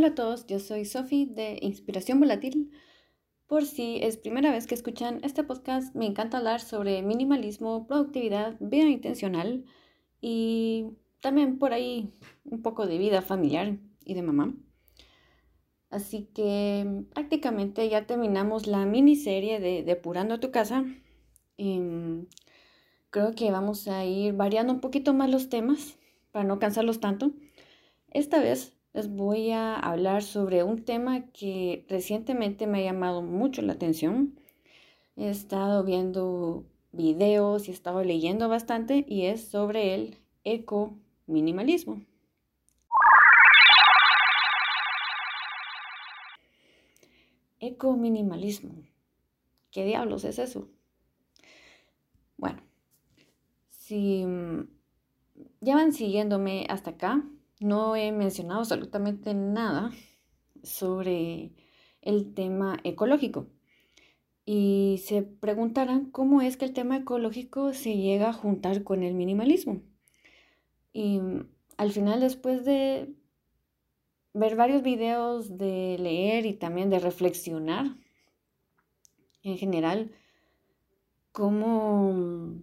Hola a todos, yo soy Sofi de Inspiración Volátil. Por si es primera vez que escuchan este podcast, me encanta hablar sobre minimalismo, productividad, vida intencional y también por ahí un poco de vida familiar y de mamá. Así que prácticamente ya terminamos la miniserie de Depurando tu casa. Em, creo que vamos a ir variando un poquito más los temas para no cansarlos tanto. Esta vez les voy a hablar sobre un tema que recientemente me ha llamado mucho la atención. He estado viendo videos y he estado leyendo bastante y es sobre el eco-minimalismo. Eco-minimalismo. ¿Qué diablos es eso? Bueno, si ya van siguiéndome hasta acá, no he mencionado absolutamente nada sobre el tema ecológico. Y se preguntarán cómo es que el tema ecológico se llega a juntar con el minimalismo. Y al final, después de ver varios videos, de leer y también de reflexionar en general, cómo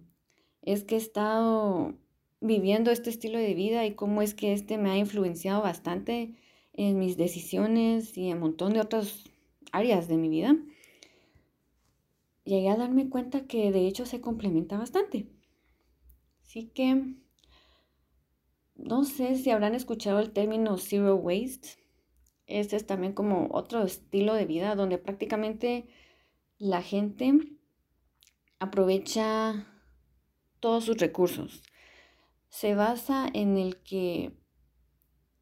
es que he estado viviendo este estilo de vida y cómo es que este me ha influenciado bastante en mis decisiones y en un montón de otras áreas de mi vida, llegué a darme cuenta que de hecho se complementa bastante. Así que no sé si habrán escuchado el término zero waste. Este es también como otro estilo de vida donde prácticamente la gente aprovecha todos sus recursos se basa en el que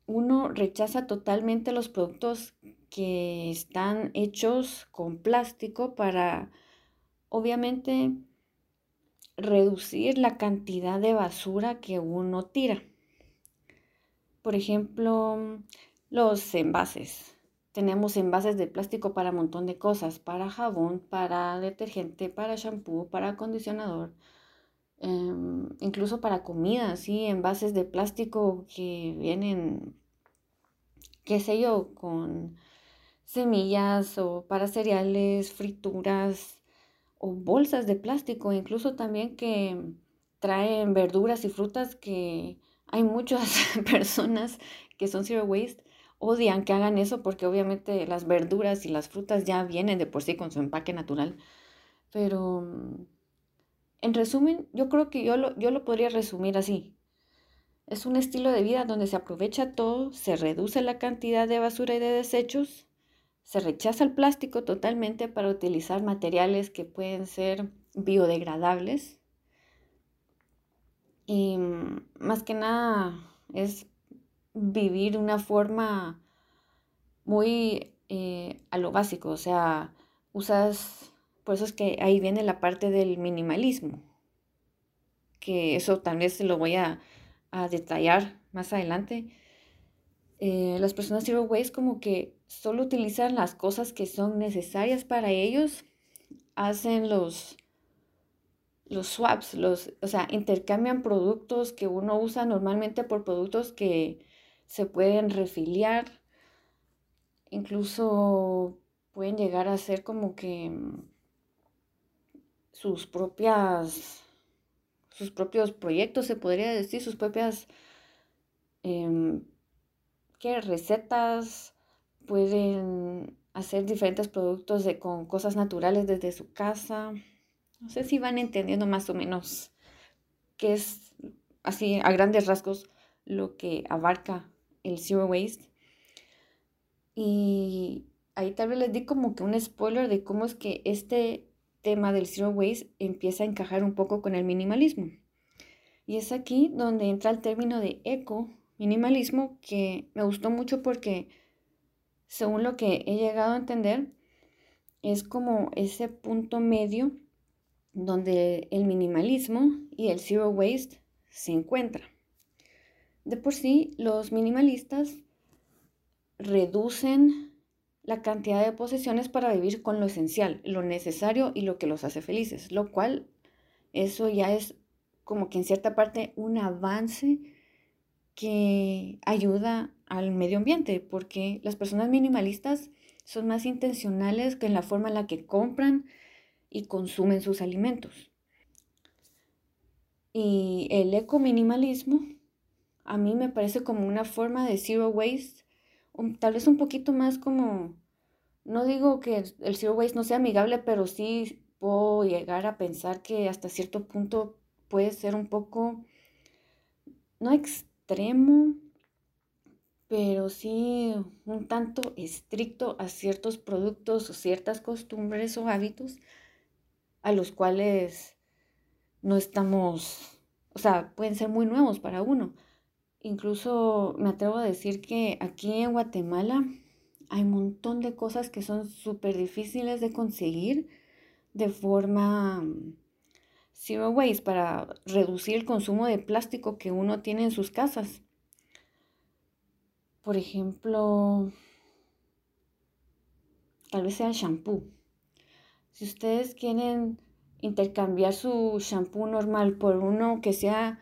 uno rechaza totalmente los productos que están hechos con plástico para, obviamente, reducir la cantidad de basura que uno tira. Por ejemplo, los envases. Tenemos envases de plástico para un montón de cosas, para jabón, para detergente, para shampoo, para acondicionador, Em, incluso para comida, ¿sí? Envases de plástico que vienen, qué sé yo, con semillas o para cereales, frituras o bolsas de plástico, incluso también que traen verduras y frutas que hay muchas personas que son zero waste odian que hagan eso porque obviamente las verduras y las frutas ya vienen de por sí con su empaque natural. Pero en resumen, yo creo que yo lo, yo lo podría resumir así. Es un estilo de vida donde se aprovecha todo, se reduce la cantidad de basura y de desechos, se rechaza el plástico totalmente para utilizar materiales que pueden ser biodegradables. Y mm, más que nada es vivir una forma muy eh, a lo básico, o sea, usas por eso es que ahí viene la parte del minimalismo, que eso tal vez se lo voy a, detallar más adelante. Eh, las personas zero waste como que solo utilizan las cosas que son necesarias para ellos, hacen los, los swaps, los, o sea, intercambian productos que uno usa normalmente por productos que se pueden refiliar, incluso pueden llegar a ser como que sus propias, sus propios proyectos, se podría decir, sus propias em, ¿qué? recetas, pueden hacer diferentes productos de, con cosas naturales desde su casa. No sé si van entendiendo más o menos qué es, así a grandes rasgos, lo que abarca el Zero Waste. Y ahí tal vez les di como que un spoiler de cómo es que este tema del zero waste empieza a encajar un poco con el minimalismo. Y es aquí donde entra el término de eco minimalismo que me gustó mucho porque según lo que he llegado a entender es como ese punto medio donde el minimalismo y el zero waste se encuentran. De por sí, los minimalistas reducen la cantidad de posesiones para vivir con lo esencial, lo necesario y lo que los hace felices, lo cual eso ya es como que en cierta parte un avance que ayuda al medio ambiente, porque las personas minimalistas son más intencionales que en la forma en la que compran y consumen sus alimentos. Y el ecominimalismo a mí me parece como una forma de zero waste, tal vez un poquito más como, no digo que el zero waste no sea amigable, pero sí puedo llegar a pensar que hasta cierto punto puede ser un poco, no extremo, pero sí un tanto estricto a ciertos productos o ciertas costumbres o hábitos a los cuales no estamos, o sea, pueden ser muy nuevos para uno. Incluso me atrevo a decir que aquí en Guatemala hay un montón de cosas que son súper difíciles de conseguir de forma zero waste para reducir el consumo de plástico que uno tiene en sus casas. Por ejemplo, tal vez sea el shampoo. Si ustedes quieren intercambiar su shampoo normal por uno que sea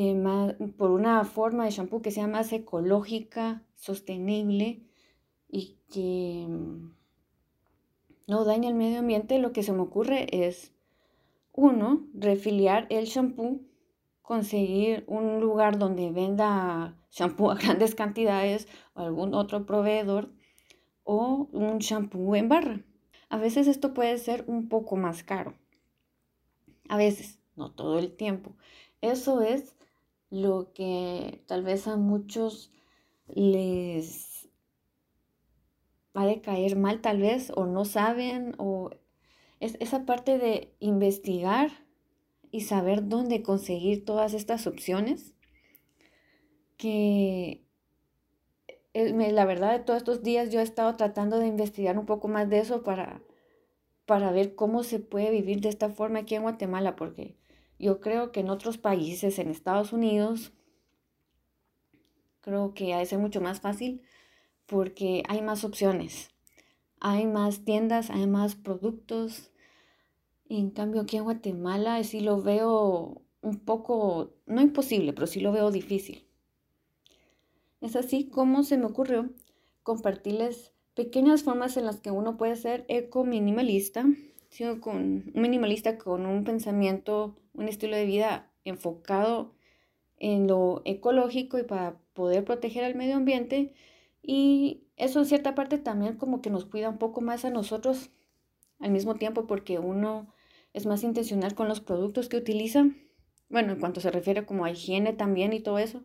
eh, por una forma de shampoo que sea más ecológica, sostenible y que mm, no dañe el medio ambiente, lo que se me ocurre es, uno, refiliar el shampoo, conseguir un lugar donde venda shampoo a grandes cantidades o algún otro proveedor o un shampoo en barra. A veces esto puede ser un poco más caro. A veces, no todo el tiempo. Eso es lo que tal vez a muchos les va a caer mal tal vez o no saben o es esa parte de investigar y saber dónde conseguir todas estas opciones que eh, la verdad de todos estos días yo he estado tratando de investigar un poco más de eso para, para ver cómo se puede vivir de esta forma aquí en Guatemala, porque yo creo que en otros países, en Estados Unidos, creo que ha de mucho más fácil porque hay más opciones, hay más tiendas, hay más productos. en cambio aquí en Guatemala sí lo veo un poco, no imposible, pero sí lo veo difícil. Es así como se me ocurrió compartirles pequeñas formas en las que uno puede ser eco-minimalista, con un minimalista con un pensamiento, un estilo de vida enfocado en lo ecológico y para poder proteger al medio ambiente. Y eso en cierta parte también como que nos cuida un poco más a nosotros al mismo tiempo porque uno es más intencional con los productos que utiliza. Bueno, en cuanto se refiere como a higiene también y todo eso.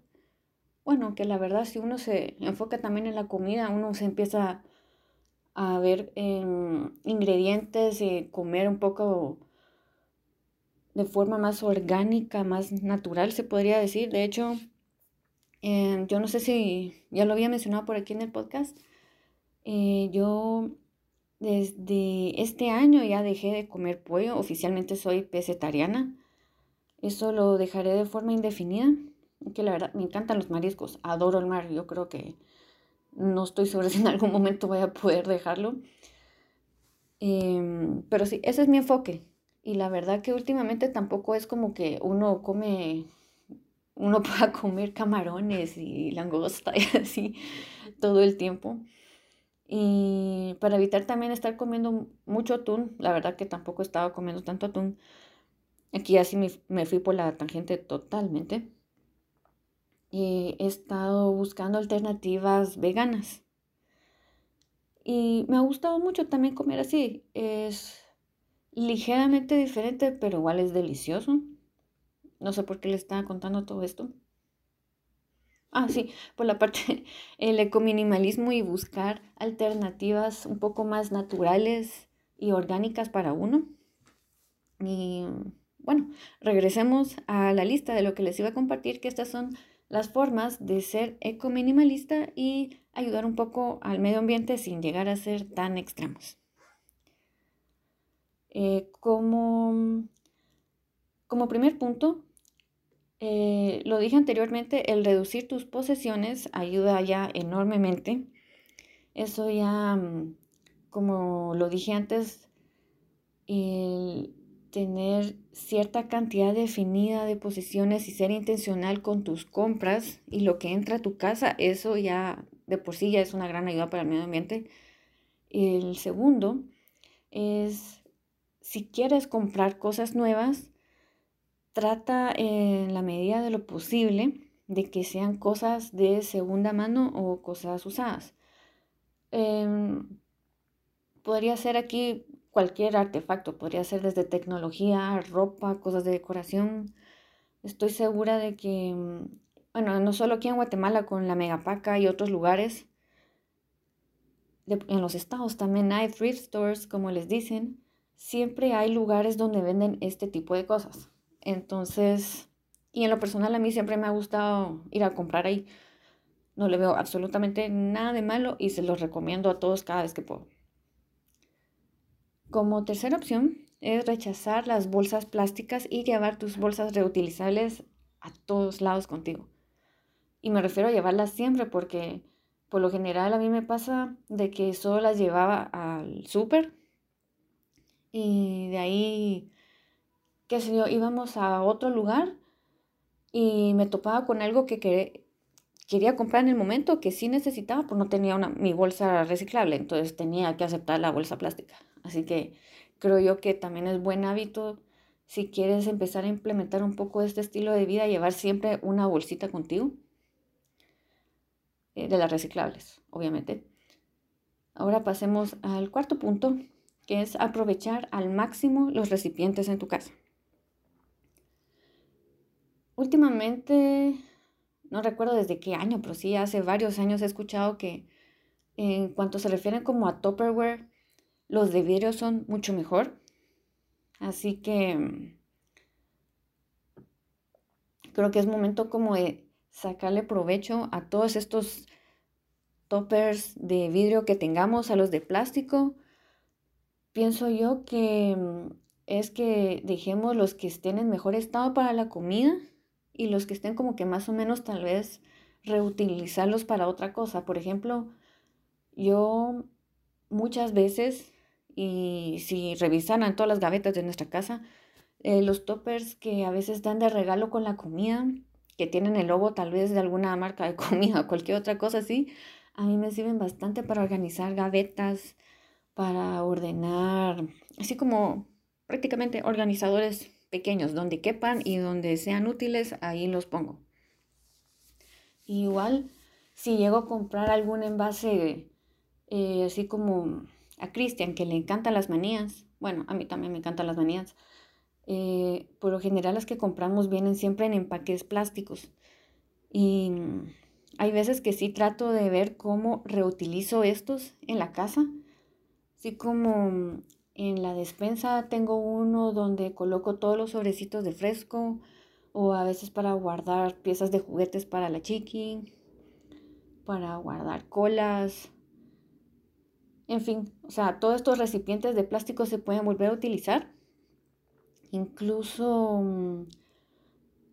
Bueno, que la verdad si uno se enfoca también en la comida, uno se empieza a ver ingredientes y comer un poco de forma más orgánica, más natural, se podría decir. De hecho, em, yo no sé si ya lo había mencionado por aquí en el podcast. Eh, yo desde este año ya dejé de comer pollo. Oficialmente soy vegetariana. Eso lo dejaré de forma indefinida. Que la verdad me encantan los mariscos. Adoro el mar. Yo creo que no estoy segura si en algún momento voy a poder dejarlo. Em, pero sí, ese es mi enfoque. Y la verdad que últimamente tampoco es como que uno come, uno pueda comer camarones y langosta y así todo el tiempo. Y para evitar también estar comiendo mucho atún, la verdad que tampoco estaba comiendo tanto atún. Aquí así me, me fui por la tangente totalmente he estado buscando alternativas veganas. Y me ha gustado mucho también comer así. Es ligeramente diferente, pero igual es delicioso. No sé por qué le estaba contando todo esto. Ah, sí, por la parte el ecominimalismo y buscar alternativas un poco más naturales y orgánicas para uno. Y bueno, regresemos a la lista de lo que les iba a compartir, que estas son las formas de ser eco-minimalista y ayudar un poco al medio ambiente sin llegar a ser tan extremos. Eh, como, como primer punto, eh, lo dije anteriormente, el reducir tus posesiones ayuda ya enormemente. Eso ya, mm, como lo dije antes, tener cierta cantidad definida de posiciones y ser intencional con tus compras y lo que entra a tu casa, eso ya de por sí ya es una gran ayuda para el medio ambiente. El segundo es, si quieres comprar cosas nuevas, trata en la medida de lo posible de que sean cosas de segunda mano o cosas usadas. Em, podría ser aquí cualquier artefacto, podría ser desde tecnología, ropa, cosas de decoración. Estoy segura de que, bueno, no solo aquí en Guatemala con la Megapaca y otros lugares, en los estados también hay thrift stores, como les dicen, siempre hay lugares donde venden este tipo de cosas. Entonces, y en lo personal a mí siempre me ha gustado ir a comprar ahí. No le veo absolutamente nada de malo y se los recomiendo a todos cada vez que puedo. Como tercera opción es rechazar las bolsas plásticas y llevar tus bolsas reutilizables a todos lados contigo. Y me refiero a llevarlas siempre porque por lo general a mí me pasa de que solo las llevaba al súper y de ahí, qué sé yo, íbamos a otro lugar y me topaba con algo que quería comprar en el momento que sí necesitaba, pues no tenía una, mi bolsa reciclable, entonces tenía que aceptar la bolsa plástica. Así que creo yo que también es buen hábito si quieres empezar a implementar un poco este estilo de vida, llevar siempre una bolsita contigo, eh, de las reciclables, obviamente. Ahora pasemos al cuarto punto, que es aprovechar al máximo los recipientes en tu casa. Últimamente, no recuerdo desde qué año, pero sí hace varios años he escuchado que en cuanto se refieren como a Tupperware, los de vidrio son mucho mejor. Así que mm, creo que es momento como de sacarle provecho a todos estos toppers de vidrio que tengamos, a los de plástico. Pienso yo que mm, es que dejemos los que estén en mejor estado para la comida y los que estén como que más o menos tal vez reutilizarlos para otra cosa. Por ejemplo, yo muchas veces y si revisaran todas las gavetas de nuestra casa, eh, los toppers que a veces dan de regalo con la comida, que tienen el logo tal vez de alguna marca de comida o cualquier otra cosa así, a mí me sirven bastante para organizar gavetas, para ordenar, así como prácticamente organizadores pequeños, donde quepan y donde sean útiles, ahí los pongo. Igual, si llego a comprar algún envase eh, así como a Cristian, que le encantan las manías, bueno, a mí también me encantan las manías, eh, por lo general las que compramos vienen siempre en empaques plásticos. Y hay veces que sí trato de ver cómo reutilizo estos en la casa. Así como en la despensa tengo uno donde coloco todos los sobrecitos de fresco o a veces para guardar piezas de juguetes para la chiqui, para guardar colas, en fin, o sea, todos estos recipientes de plástico se pueden volver a utilizar. Incluso mm,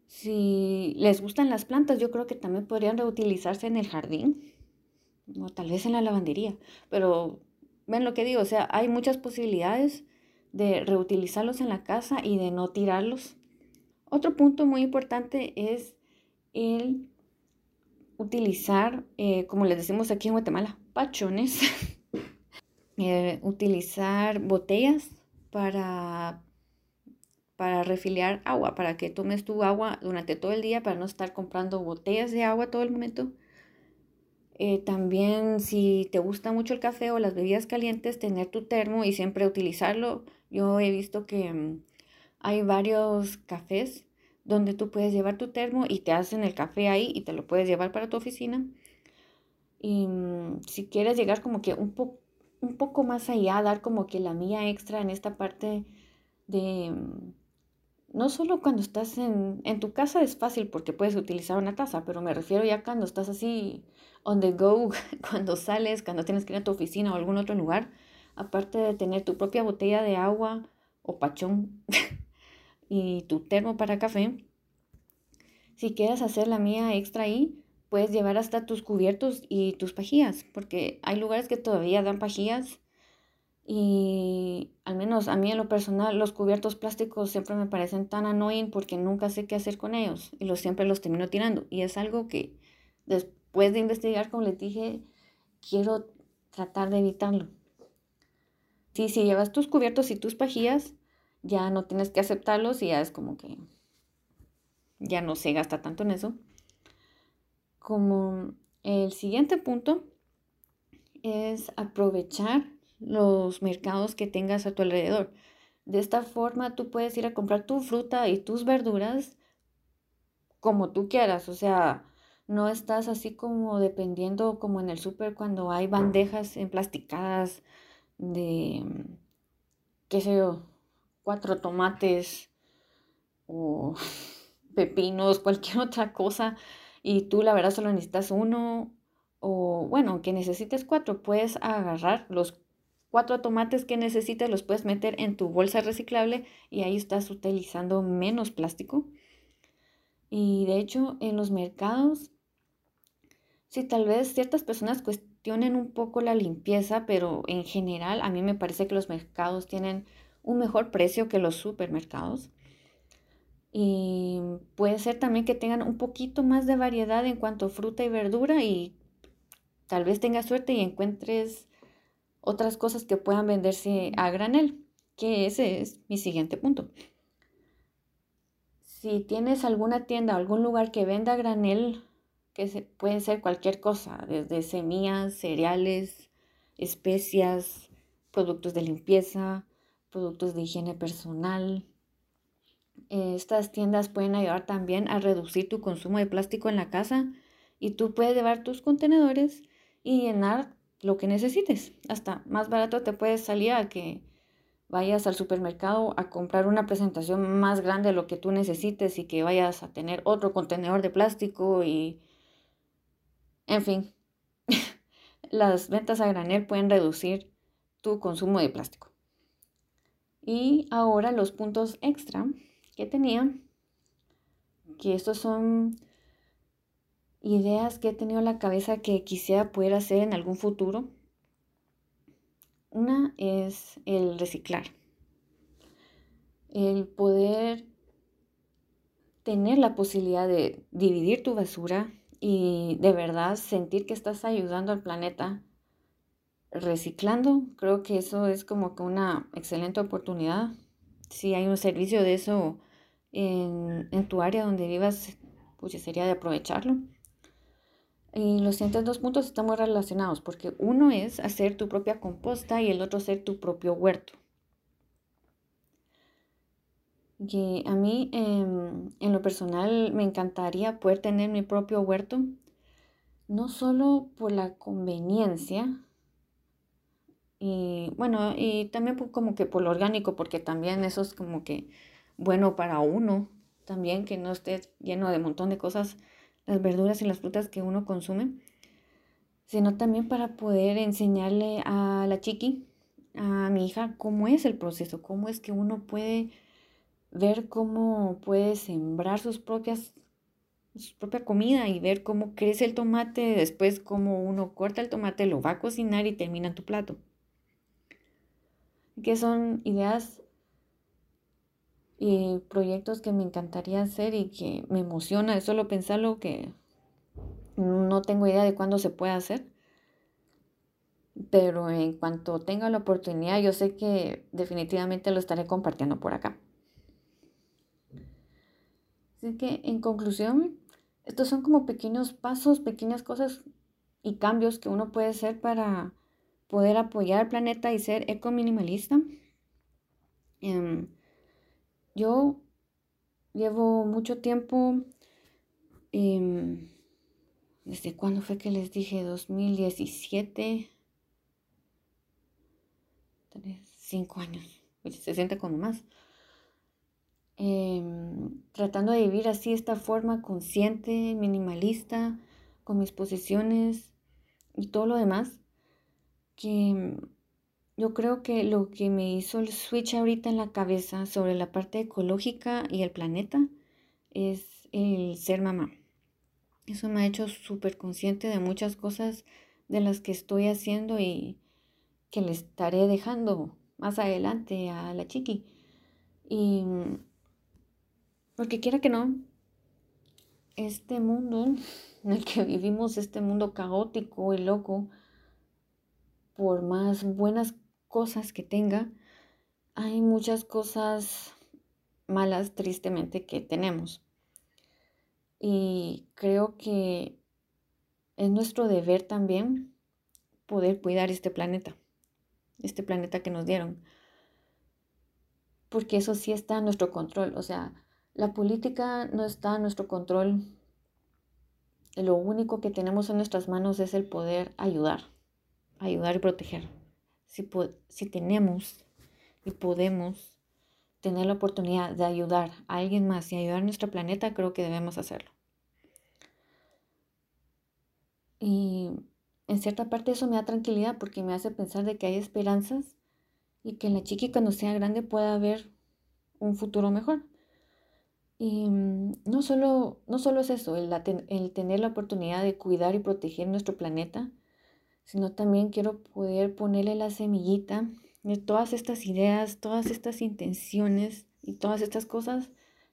si les gustan las plantas, yo creo que también podrían reutilizarse en el jardín o tal vez en la lavandería. Pero ven lo que digo, o sea, hay muchas posibilidades de reutilizarlos en la casa y de no tirarlos. Otro punto muy importante es el utilizar, eh, como les decimos aquí en Guatemala, pachones Eh, utilizar botellas para, para refiliar agua, para que tomes tu agua durante todo el día, para no estar comprando botellas de agua todo el momento. Eh, también si te gusta mucho el café o las bebidas calientes, tener tu termo y siempre utilizarlo. Yo he visto que mm, hay varios cafés donde tú puedes llevar tu termo y te hacen el café ahí y te lo puedes llevar para tu oficina. Y mm, si quieres llegar como que un poco un poco más allá, dar como que la mía extra en esta parte de, mm, no solo cuando estás en, en tu casa es fácil porque puedes utilizar una taza, pero me refiero ya cuando estás así on the go, cuando sales, cuando tienes que ir a tu oficina o algún otro lugar, aparte de tener tu propia botella de agua o pachón y tu termo para café, si quieres hacer la mía extra ahí, puedes llevar hasta tus cubiertos y tus pajillas, porque hay lugares que todavía dan pajillas Y al menos a mí en lo personal, los cubiertos plásticos siempre me parecen tan annoying porque nunca sé qué hacer con ellos y los, siempre los termino tirando. Y es algo que después de investigar, como les dije, quiero tratar de evitarlo. Sí, si llevas tus cubiertos y tus pajillas, ya no tienes que aceptarlos y ya es como que ya no se gasta tanto en eso. Como el siguiente punto es aprovechar los mercados que tengas a tu alrededor. De esta forma tú puedes ir a comprar tu fruta y tus verduras como tú quieras, o sea, no estás así como dependiendo como en el súper cuando hay bandejas emplasticadas de, qué sé yo, cuatro tomates o pepinos, cualquier otra cosa, y tú la verdad solo necesitas uno, o bueno, que necesites cuatro, puedes agarrar los cuatro tomates que necesites, los puedes meter en tu bolsa reciclable y ahí estás utilizando menos plástico. Y de hecho, en los mercados, si tal vez ciertas personas cuestionen un poco la limpieza, pero en general a mí me parece que los mercados tienen un mejor precio que los supermercados. Y puede ser también que tengan un poquito más de variedad en cuanto a fruta y verdura y tal vez tengas suerte y encuentres otras cosas que puedan venderse a granel, que ese es mi siguiente punto. Si tienes alguna tienda o algún lugar que venda granel, que se, puede ser cualquier cosa, desde semillas, cereales, especias, productos de limpieza, productos de higiene personal. Estas tiendas pueden ayudar también a reducir tu consumo de plástico en la casa y tú puedes llevar tus contenedores y llenar lo que necesites. Hasta más barato te puedes salir a que vayas al supermercado a comprar una presentación más grande de lo que tú necesites y que vayas a tener otro contenedor de plástico y... En fin, las ventas a granel pueden reducir tu consumo de plástico. Y ahora los puntos extra que tenía, que estos son ideas que he tenido en la cabeza que quisiera poder hacer en algún futuro. Una es el reciclar. El poder tener la posibilidad de dividir tu basura y de verdad sentir que estás ayudando al planeta reciclando. Creo que eso es como que una excelente oportunidad. Si hay un servicio de eso en, en tu área donde vivas, pues sería de aprovecharlo. Y los siguientes dos puntos están muy relacionados porque uno es hacer tu propia composta y el otro hacer tu propio huerto. Y a mí em, en lo personal me encantaría poder tener mi propio huerto, no solo por la conveniencia, y bueno, y también como que por lo orgánico, porque también eso es como que bueno para uno, también que no esté lleno de montón de cosas las verduras y las frutas que uno consume, sino también para poder enseñarle a la chiqui, a mi hija, cómo es el proceso, cómo es que uno puede ver cómo puede sembrar sus propias su propia comida y ver cómo crece el tomate, después cómo uno corta el tomate, lo va a cocinar y termina en tu plato. Que son ideas y proyectos que me encantaría hacer y que me emociona de solo pensarlo que no tengo idea de cuándo se puede hacer. Pero en cuanto tenga la oportunidad, yo sé que definitivamente lo estaré compartiendo por acá. Así que en conclusión, estos son como pequeños pasos, pequeñas cosas y cambios que uno puede hacer para poder apoyar al planeta y ser eco-minimalista. Em, yo llevo mucho tiempo, em, ¿desde cuándo fue que les dije? 2017, cinco años, pues, se siente como más. Em, tratando de vivir así, esta forma consciente, minimalista, con mis posiciones y todo lo demás, que yo creo que lo que me hizo el switch ahorita en la cabeza sobre la parte ecológica y el planeta es el ser mamá. Eso me ha hecho súper consciente de muchas cosas de las que estoy haciendo y, que le estaré dejando más adelante a la chiqui. Y porque quiera que no, este mundo en el que vivimos, este mundo caótico y loco, por más buenas cosas que tenga, hay muchas cosas malas tristemente que tenemos. Y creo que es nuestro deber también poder cuidar este planeta, este planeta que nos dieron. Porque eso sí está en nuestro control. O sea, la política no está en nuestro control. Lo único que tenemos en nuestras manos es el poder ayudar, ayudar y proteger. Si, si tenemos y podemos tener la oportunidad de ayudar a alguien más y ayudar a nuestro planeta, creo que debemos hacerlo. Y en cierta parte eso me da tranquilidad porque me hace pensar de que hay esperanzas y que la chiqui cuando sea grande pueda ver un futuro mejor. Y mm, no solo, no solo es eso, el, el tener la oportunidad de cuidar y proteger nuestro planeta, sino también quiero poder ponerle la semillita de todas estas ideas, todas estas intenciones y todas estas cosas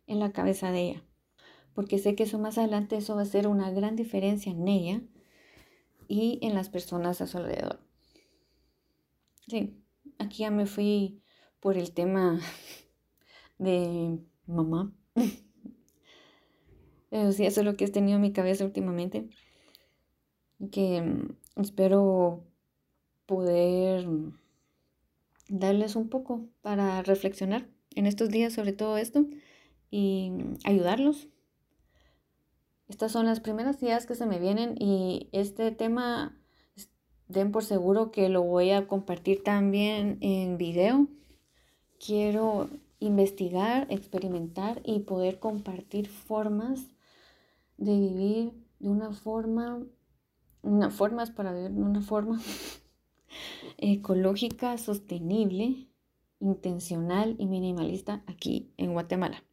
en la cabeza de ella. Porque sé que eso más adelante eso va a ser una gran diferencia en ella y en las personas a su alrededor. Sí, aquí ya me fui por el tema de mamá. Sí, eso es lo que he tenido en mi cabeza últimamente. Que espero poder darles un poco para reflexionar en estos días sobre todo esto y ayudarlos. Estas son las primeras ideas que se me vienen y este tema den por seguro que lo voy a compartir también en video. Quiero investigar, experimentar y poder compartir formas de vivir de una forma, una formas para vivir de una forma ecológica, sostenible, intencional y minimalista aquí en Guatemala.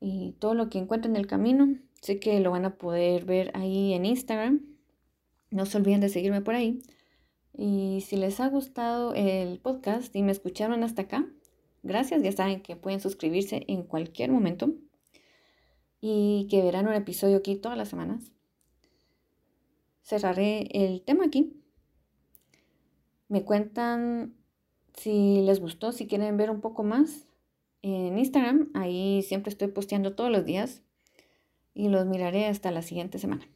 Y todo lo que encuentren en el camino, sé que lo van a poder ver ahí en Instagram. No se olviden de seguirme por ahí. Y si les ha gustado el podcast y me escucharon hasta acá, gracias. Ya saben que pueden suscribirse en cualquier momento y que verán un episodio aquí todas las semanas. Cerraré el tema aquí me cuentan si les gustó, si quieren ver un poco más en Instagram. Ahí siempre estoy posteando todos los días y los miraré hasta la siguiente semana.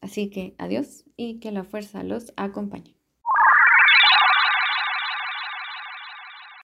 Así que adiós y que la fuerza los acompañe.